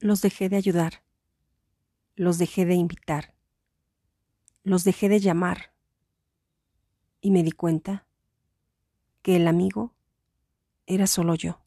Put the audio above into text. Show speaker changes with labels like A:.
A: Los dejé de ayudar. Los dejé de invitar. Los dejé de llamar. Y me di cuenta que el amigo era solo yo.